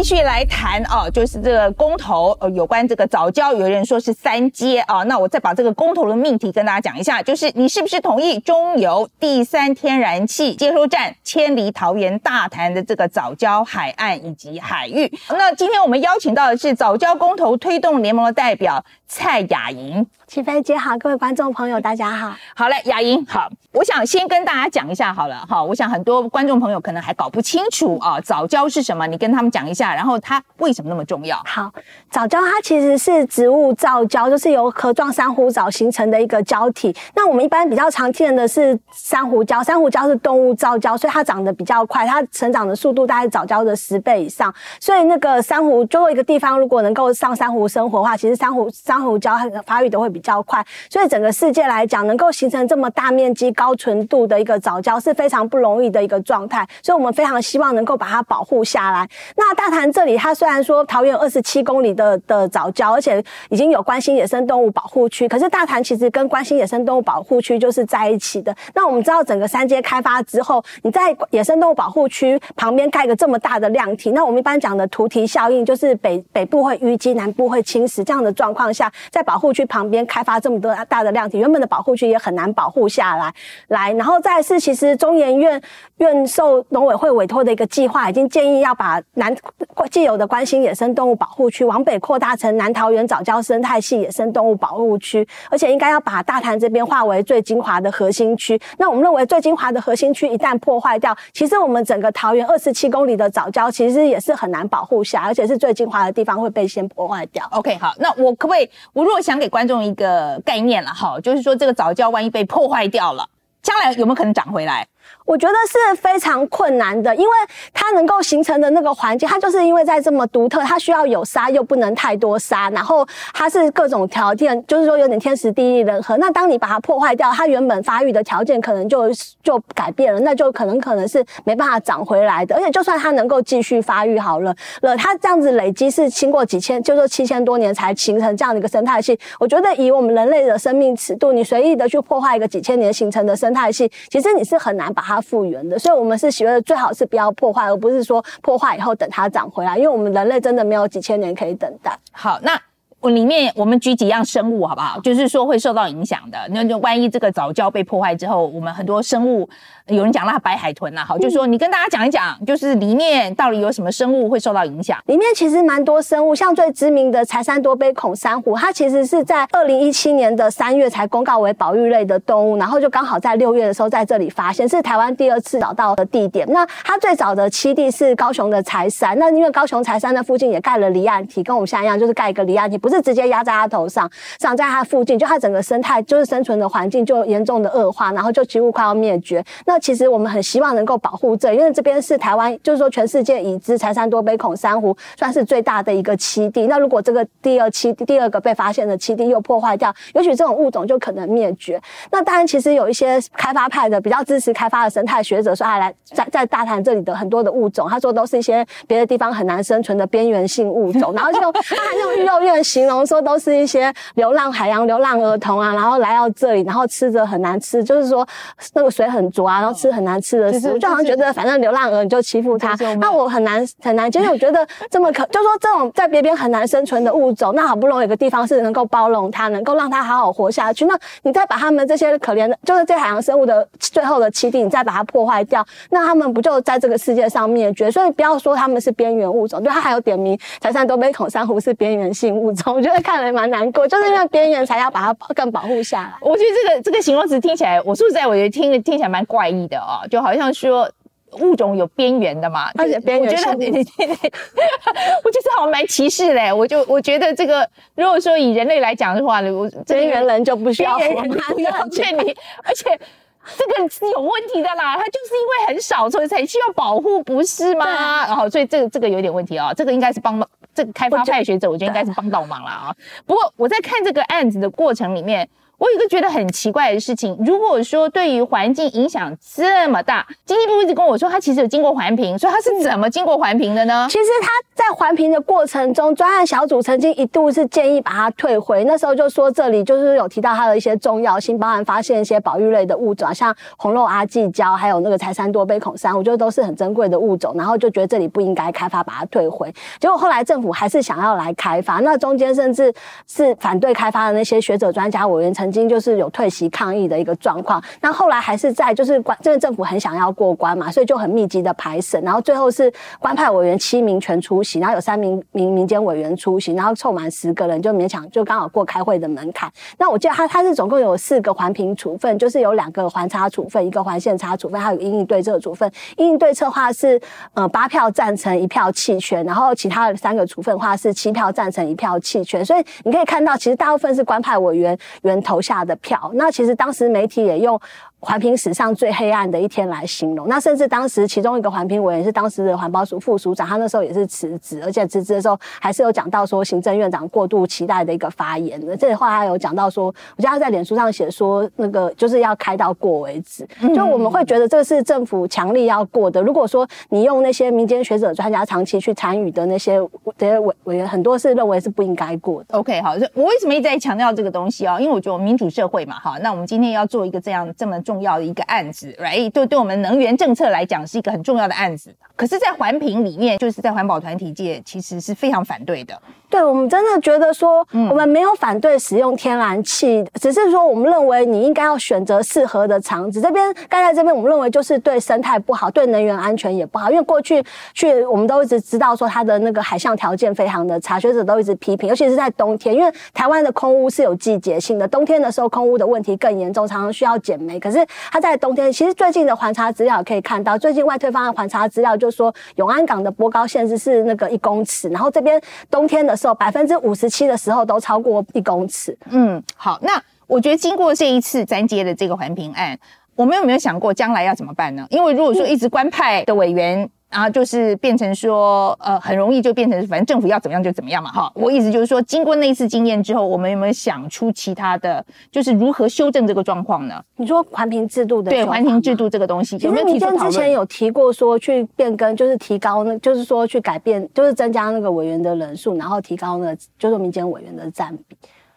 继续来谈哦，就是这个公投，呃，有关这个早教，有人说是三阶啊。那我再把这个公投的命题跟大家讲一下，就是你是不是同意中油第三天然气接收站迁离桃园大潭的这个早教海岸以及海域？那今天我们邀请到的是早教公投推动联盟的代表蔡雅莹。起飞姐好，各位观众朋友大家好。好嘞，雅莹好，我想先跟大家讲一下好了哈。我想很多观众朋友可能还搞不清楚啊，藻礁是什么？你跟他们讲一下，然后它为什么那么重要？好，藻礁它其实是植物造礁，就是由壳状珊瑚藻形成的一个胶体。那我们一般比较常见的是珊瑚礁，珊瑚礁是动物造礁，所以它长得比较快，它成长的速度大概藻礁的十倍以上。所以那个珊瑚，最后一个地方如果能够上珊瑚生活的话，其实珊瑚珊珊瑚礁它发育都会比较快。所以整个世界来讲，能够形成这么大面积、高纯度的一个藻礁是非常不容易的一个状态。所以我们非常希望能够把它保护下来。那大潭这里，它虽然说桃园二十七公里的的藻礁，而且已经有关心野生动物保护区，可是大潭其实跟关心野生动物保护区就是在一起的。那我们知道，整个三阶开发之后，你在野生动物保护区旁边盖个这么大的量体，那我们一般讲的图题效应，就是北北部会淤积，南部会侵蚀这样的状况下，在保护区旁边开发这么多大的量体，原本的保护区也很难保护下来。来，然后再是，其实中研院院受农委会委托的一个计划，已经建议要把南既有的关心野生动物保护区往北扩大成南桃园早教生态系野生动物保护区，而且应该要把大潭这边划为最精华的核心区。那我们认为最精华的核心区一旦破坏掉，其实我们整个桃园二十七公里的早教其实也是很难保护下，而且是最精华的地方会被先破坏掉。OK，好，那我可不可以，我如果想给观众一个概念了哈，就是说这个早教万一被破坏掉了，将来有没有可能涨回来？我觉得是非常困难的，因为它能够形成的那个环境，它就是因为在这么独特，它需要有沙又不能太多沙，然后它是各种条件，就是说有点天时地利人和。那当你把它破坏掉，它原本发育的条件可能就就改变了，那就可能可能是没办法长回来的。而且就算它能够继续发育好了，了它这样子累积是经过几千，就是说七千多年才形成这样的一个生态系。我觉得以我们人类的生命尺度，你随意的去破坏一个几千年形成的生态系，其实你是很难把它。复原的，所以我们是觉得最好是不要破坏，而不是说破坏以后等它长回来，因为我们人类真的没有几千年可以等待。好，那。我里面我们举几样生物好不好？就是说会受到影响的。那就万一这个藻礁被破坏之后，我们很多生物，有人讲那白海豚呐，好，就是说你跟大家讲一讲，就是里面到底有什么生物会受到影响？里面其实蛮多生物，像最知名的柴山多杯孔珊瑚，它其实是在二零一七年的三月才公告为保育类的动物，然后就刚好在六月的时候在这里发现，是台湾第二次找到的地点。那它最早的栖地是高雄的柴山，那因为高雄柴山那附近也盖了离岸体，跟我们现在一样，就是盖一个离岸体。是直接压在它头上，长在它附近，就它整个生态就是生存的环境就严重的恶化，然后就几乎快要灭绝。那其实我们很希望能够保护这，因为这边是台湾，就是说全世界已知柴山多杯孔珊瑚算是最大的一个栖地。那如果这个第二栖第二个被发现的栖地又破坏掉，也许这种物种就可能灭绝。那当然，其实有一些开发派的比较支持开发的生态学者说，他来在在大潭这里的很多的物种，他说都是一些别的地方很难生存的边缘性物种，然后就他还用育幼院形容说。都是一些流浪海洋流浪儿童啊，然后来到这里，然后吃着很难吃，就是说那个水很浊啊，然后吃很难吃的食物，就好像觉得反正流浪儿你就欺负他，那我很难很难接受。我觉得这么可，就是说这种在别边很难生存的物种，那好不容易有个地方是能够包容它，能够让它好好活下去，那你再把他们这些可怜的，就是这海洋生物的最后的栖地，你再把它破坏掉，那他们不就在这个世界上灭绝？所以不要说他们是边缘物种，对，它还有点名柴山多杯孔珊瑚是边缘性物种，我觉得。看来蛮难过，就是因为边缘才要把它更保护下来。我觉得这个这个形容词听起来，我说实在，我觉得听听起来蛮怪异的哦，就好像说物种有边缘的嘛，而且边缘，我觉得对对对，我觉得好像蛮歧视嘞。我就我觉得这个，如果说以人类来讲的话，我边缘人就不需要边缘人不要 劝你，而且这个是有问题的啦，它就是因为很少，所以才需要保护，不是吗？然后所以这个这个有点问题啊、哦，这个应该是帮忙。这个开发派学者，我觉得应该是帮到忙了啊。不过我在看这个案子的过程里面，我有一个觉得很奇怪的事情，如果说对于环境影响这么大，经济部一直跟我说，他其实有经过环评，所以他是怎么经过环评的呢？其实他在环评的过程中，专案小组曾经一度是建议把它退回，那时候就说这里就是有提到它的一些重要性，包含发现一些保育类的物种，像红肉阿济礁，还有那个柴山多杯孔山，我觉得都是很珍贵的物种，然后就觉得这里不应该开发，把它退回。结果后来政府还是想要来开发，那中间甚至是反对开发的那些学者专家委员，曾曾经就是有退席抗议的一个状况。那后来还是在就是关，这个政府很想要过关嘛，所以就很密集的排审，然后最后是官派委员七名全出席，然后有三名民民间委员出席，然后凑满十个人就勉强就刚好过开会的门槛。那我记得他他是总共有四个环评处分，就是有两个环差处分，一个环线差处分，还有因应对策处分。因应对策话是呃八票赞成一票弃权，然后其他的三个处分话是七票赞成一票弃权。所以你可以看到，其实大部分是官派委员员 投下的票。那其实当时媒体也用。环评史上最黑暗的一天来形容，那甚至当时其中一个环评委员是当时的环保署副署长，他那时候也是辞职，而且辞职的时候还是有讲到说行政院长过度期待的一个发言的。这话他有讲到说，我记得他在脸书上写说，那个就是要开到过为止。就我们会觉得这是政府强力要过的。如果说你用那些民间学者专家长期去参与的那些这些委委员，很多是认为是不应该过的。OK，好，我为什么一直在强调这个东西啊？因为我觉得民主社会嘛，哈，那我们今天要做一个这样这么。重要的一个案子，right？对，对我们能源政策来讲是一个很重要的案子。可是，在环评里面，就是在环保团体界，其实是非常反对的。对，我们真的觉得说，我们没有反对使用天然气，嗯、只是说我们认为你应该要选择适合的场址。这边盖在这边，我们认为就是对生态不好，对能源安全也不好。因为过去去我们都一直知道说它的那个海象条件非常的差，学者都一直批评，尤其是在冬天，因为台湾的空污是有季节性的，冬天的时候空污的问题更严重，常常需要减煤。可是它在冬天，其实最近的环查资料可以看到，最近外推方案环查资料就说永安港的波高限制是那个一公尺，然后这边冬天的时候百分之五十七的时候都超过一公尺。嗯，好，那我觉得经过这一次粘接的这个环评案，我们有没有想过将来要怎么办呢？因为如果说一直官派的委员。嗯然后就是变成说，呃，很容易就变成，反正政府要怎么样就怎么样嘛，哈。我意思就是说，经过那一次经验之后，我们有没有想出其他的，就是如何修正这个状况呢？你说环评制度的对环评制度这个东西，有没有提出之前有提过说去变更，就是提高那，就是说去改变，就是增加那个委员的人数，然后提高那个就是民间委员的占比。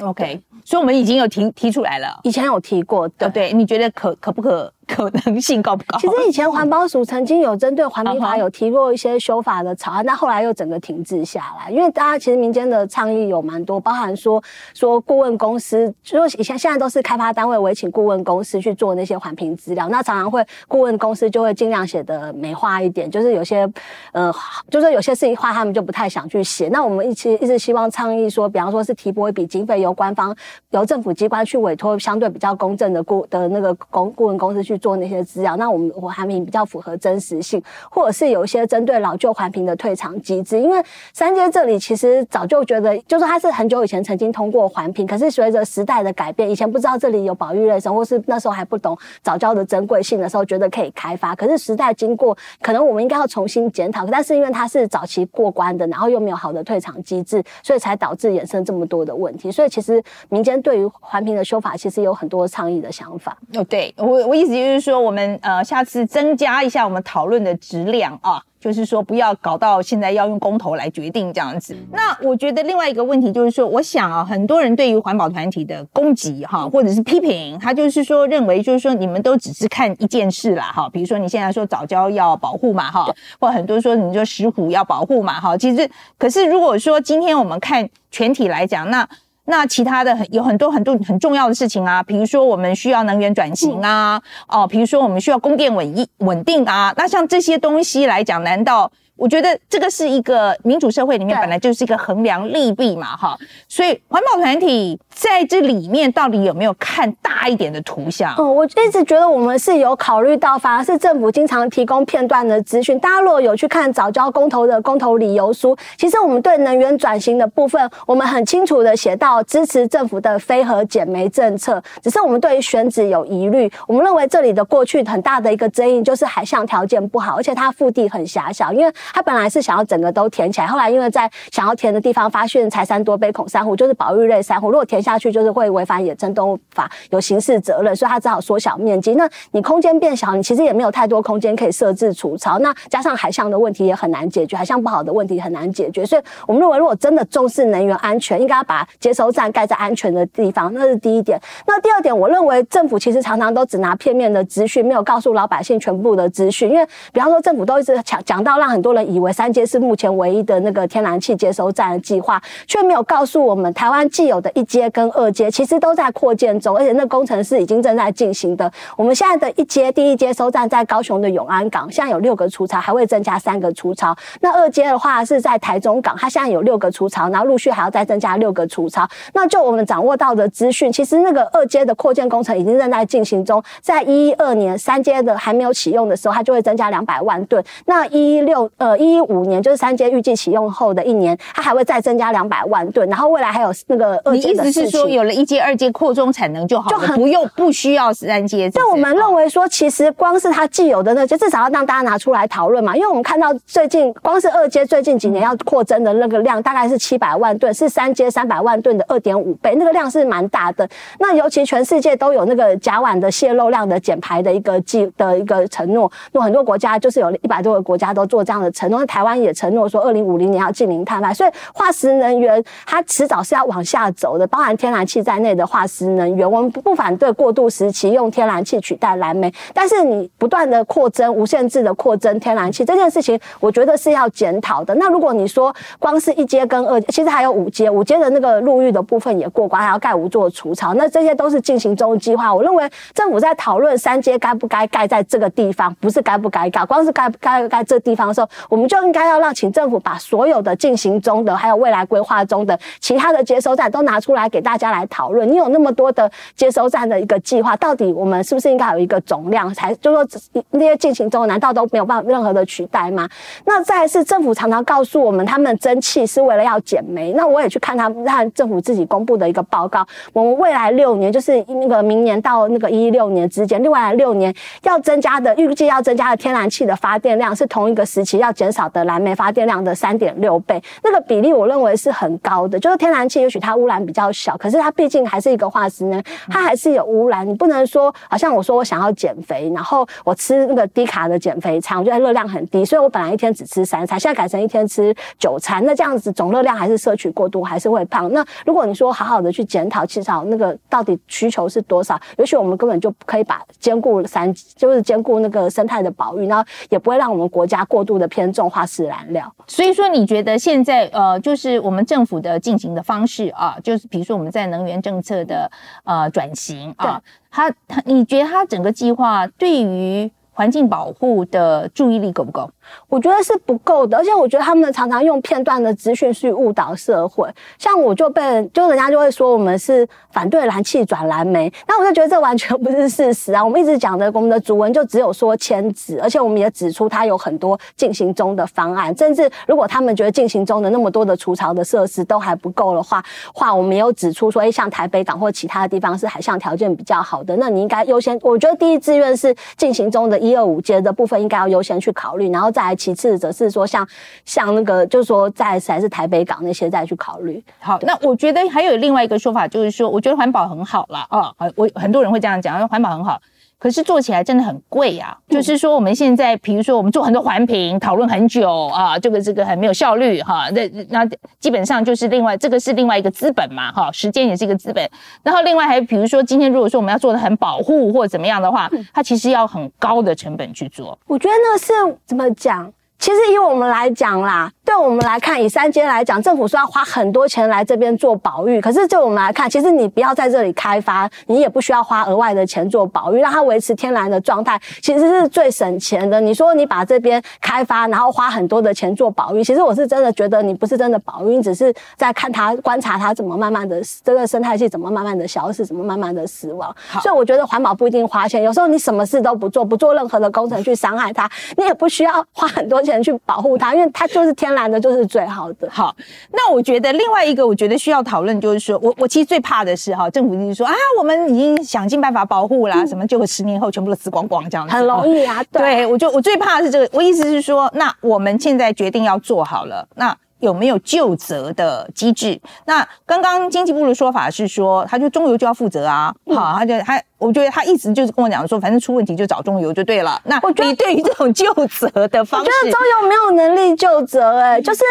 OK，所以我们已经有提提出来了，以前有提过，对不对？你觉得可可不可？可能性高不高？其实以前环保署曾经有针对环评法有提过一些修法的草案，但后来又整个停滞下来。因为大家其实民间的倡议有蛮多，包含说说顾问公司，就是以前现在都是开发单位委请顾问公司去做那些环评资料，那常常会顾问公司就会尽量写的美化一点，就是有些呃，就是有些事情话他们就不太想去写。那我们一直一直希望倡议说，比方说是提拨一笔经费，由官方由政府机关去委托相对比较公正的顾的那个公顾问公司去。去做那些资料，那我们环评比较符合真实性，或者是有一些针对老旧环评的退场机制。因为三街这里其实早就觉得，就是它是很久以前曾经通过环评，可是随着时代的改变，以前不知道这里有保育类生，或是那时候还不懂早教的珍贵性的时候，觉得可以开发。可是时代经过，可能我们应该要重新检讨。但是因为它是早期过关的，然后又没有好的退场机制，所以才导致衍生这么多的问题。所以其实民间对于环评的修法，其实有很多倡议的想法。哦，对我我意思就是说，我们呃下次增加一下我们讨论的质量啊，就是说不要搞到现在要用公投来决定这样子。那我觉得另外一个问题就是说，我想啊，很多人对于环保团体的攻击哈，或者是批评，他就是说认为就是说你们都只是看一件事啦哈，比如说你现在说早教要保护嘛哈，或很多说你说石虎要保护嘛哈，其实可是如果说今天我们看全体来讲，那。那其他的很有很多很多很重要的事情啊，比如说我们需要能源转型啊，哦，比如说我们需要供电稳一稳定啊，那像这些东西来讲，难道？我觉得这个是一个民主社会里面本来就是一个衡量利弊嘛，哈，所以环保团体在这里面到底有没有看大一点的图像？嗯，我一直觉得我们是有考虑到，反而是政府经常提供片段的资讯。大家如果有去看早教公投的公投理由书，其实我们对能源转型的部分，我们很清楚的写到支持政府的非核减煤政策，只是我们对于选址有疑虑。我们认为这里的过去很大的一个争议就是海象条件不好，而且它腹地很狭小，因为他本来是想要整个都填起来，后来因为在想要填的地方发现柴山多杯孔珊瑚就是保育类珊瑚，如果填下去就是会违反野生动物法，有刑事责任，所以他只好缩小面积。那你空间变小，你其实也没有太多空间可以设置除巢，那加上海象的问题也很难解决，海象不好的问题很难解决，所以我们认为如果真的重视能源安全，应该把接收站盖在安全的地方，那是第一点。那第二点，我认为政府其实常常都只拿片面的资讯，没有告诉老百姓全部的资讯。因为，比方说，政府都一直讲讲到，让很多人以为三阶是目前唯一的那个天然气接收站的计划，却没有告诉我们，台湾既有的一阶跟二阶其实都在扩建中，而且那工程是已经正在进行的。我们现在的一阶第一接收站在高雄的永安港，现在有六个除巢，还会增加三个除巢。那二阶的话是在台中港，它现在有六个除巢，然后陆续还要再增加六个除巢。那就我们掌握到的资讯，其实那个二阶的扩建工程已经正在进行中，在一二年三阶的还没有启用的时候，它就会增加两百万吨。那一六呃一一五年就是三阶预计启用后的一年，它还会再增加两百万吨。然后未来还有那个二阶的。你意思是说，有了一阶、二阶扩充产能就好，就很不用不需要三阶？但我们认为说，其实光是它既有的那，些至少要让大家拿出来讨论嘛。因为我们看到最近光是二阶最近几年要扩增的那个量，大概是七百万吨，是三阶三百万吨的二点五倍，那个量是蛮大的。那尤其全世界都有那个甲烷的泄漏量的减排的一个计的一个承诺，有很多国家就是有一百多个国家都做这样的承诺。台湾也承诺说，二零五零年要净零碳排。所以化石能源它迟早是要往下走的，包含天然气在内的化石能源，我们不反对过渡时期用天然气取代燃煤，但是你不断的扩增、无限制的扩增天然气这件事情，我觉得是要检讨的。那如果你说光是一阶跟二，其实还有五阶，五阶的那个陆域的部分也过关，还要盖五座除巢，那这些都是进行中计划。我认为政府在讨论三阶该不该盖在这个地方，不是该不该盖，光是盖不该盖这地方的时候，我们就应该要让请政府把所有的进行中的，还有未来规划中的其他的接收站都拿出来给大家来讨论。你有那么多的接收站的一个计划，到底我们是不是应该有一个总量？才就说那些进行中，难道都没有办法任何的取代吗？那再是政府常常告诉我们，他们增气是为了要减煤。那我也去看他们让政府自己公布的一个报告，我们未来六年，就是那个明年到那个一六年之间，另外六年要增加的预计要增加的天然气的发电量，是同一个时期要减少的燃煤发电量的三点六倍。那个比例我认为是很高的。就是天然气也许它污染比较小，可是它毕竟还是一个化石能，它还是有污染。你不能说好像我说我想要减肥，然后我吃那个低卡的减肥餐，我觉得热量很低，所以我本来一天只吃三餐，现在改成一天吃九餐。那这样子总热量还是摄取过多，还是会胖。那如果你说好好的去检讨，至少那个到底需求是多少？也许我们根本就可以把兼顾三，就是兼顾那个生态的保育，然后也不会让我们国家过度的偏重化石燃料。所以说，你觉得现在呃，就是我们政府的进行的方式啊，就是比如说我们在能源政策的呃转型啊，它它，你觉得它整个计划对于环境保护的注意力够不够？我觉得是不够的，而且我觉得他们常常用片段的资讯去误导社会。像我就被就人家就会说我们是反对燃气转燃煤，那我就觉得这完全不是事实啊！我们一直讲的我们的主文就只有说迁址，而且我们也指出它有很多进行中的方案，甚至如果他们觉得进行中的那么多的除潮的设施都还不够的话，话我们也有指出说，诶，像台北港或其他的地方是海象条件比较好的，那你应该优先。我觉得第一志愿是进行中的一二五阶的部分应该要优先去考虑，然后再。来其次，则是说像像那个，就是说在还是台北港那些再去考虑。好，那我觉得还有另外一个说法，就是说，我觉得环保很好了啊，我很多人会这样讲，环保很好。可是做起来真的很贵啊！嗯、就是说，我们现在比如说，我们做很多环评，讨论很久啊，这个这个很没有效率哈。那那基本上就是另外这个是另外一个资本嘛哈，时间也是一个资本。然后另外还比如说，今天如果说我们要做的很保护或怎么样的话，它其实要很高的成本去做。我觉得那是怎么讲？其实以我们来讲啦。对我们来看，以三阶来讲，政府说要花很多钱来这边做保育，可是就我们来看，其实你不要在这里开发，你也不需要花额外的钱做保育，让它维持天然的状态，其实是最省钱的。你说你把这边开发，然后花很多的钱做保育，其实我是真的觉得你不是真的保育，你只是在看它、观察它怎么慢慢的这个生态系怎么慢慢的消失，怎么慢慢的死亡。所以我觉得环保不一定花钱，有时候你什么事都不做，不做任何的工程去伤害它，你也不需要花很多钱。钱去保护它，因为它就是天然的，就是最好的。好，那我觉得另外一个，我觉得需要讨论就是说，我我其实最怕的是哈，政府就是说啊，我们已经想尽办法保护啦，嗯、什么就十年后全部都死光光这样子，很容易啊。对，对我就我最怕的是这个，我意思是说，那我们现在决定要做好了，那。有没有就责的机制？那刚刚经济部的说法是说，他就中油就要负责啊。嗯、好，他就他，我觉得他一直就是跟我讲说，反正出问题就找中油就对了。那你对于这种就责的方式，我觉得中油没有能力就责、欸，哎，就是。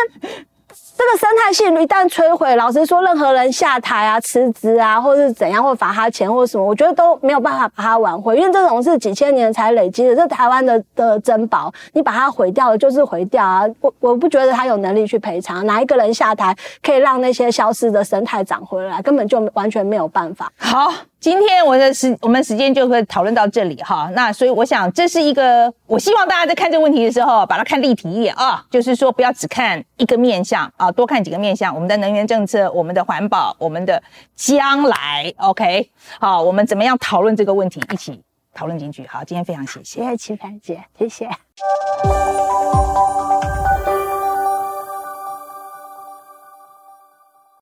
这个生态系统一旦摧毁，老实说，任何人下台啊、辞职啊，或是怎样，或罚他钱或什么，我觉得都没有办法把它挽回，因为这种是几千年才累积的，这台湾的的珍宝，你把它毁掉了就是毁掉啊！我我不觉得他有能力去赔偿，哪一个人下台可以让那些消失的生态长回来，根本就完全没有办法。好。今天我的时我们时间就会讨论到这里哈，那所以我想这是一个，我希望大家在看这个问题的时候，把它看立体一点啊，就是说不要只看一个面相啊，多看几个面向，我们的能源政策、我们的环保、我们的将来，OK，好，我们怎么样讨论这个问题，一起讨论进去。好，今天非常谢谢，谢谢齐凡姐，谢谢。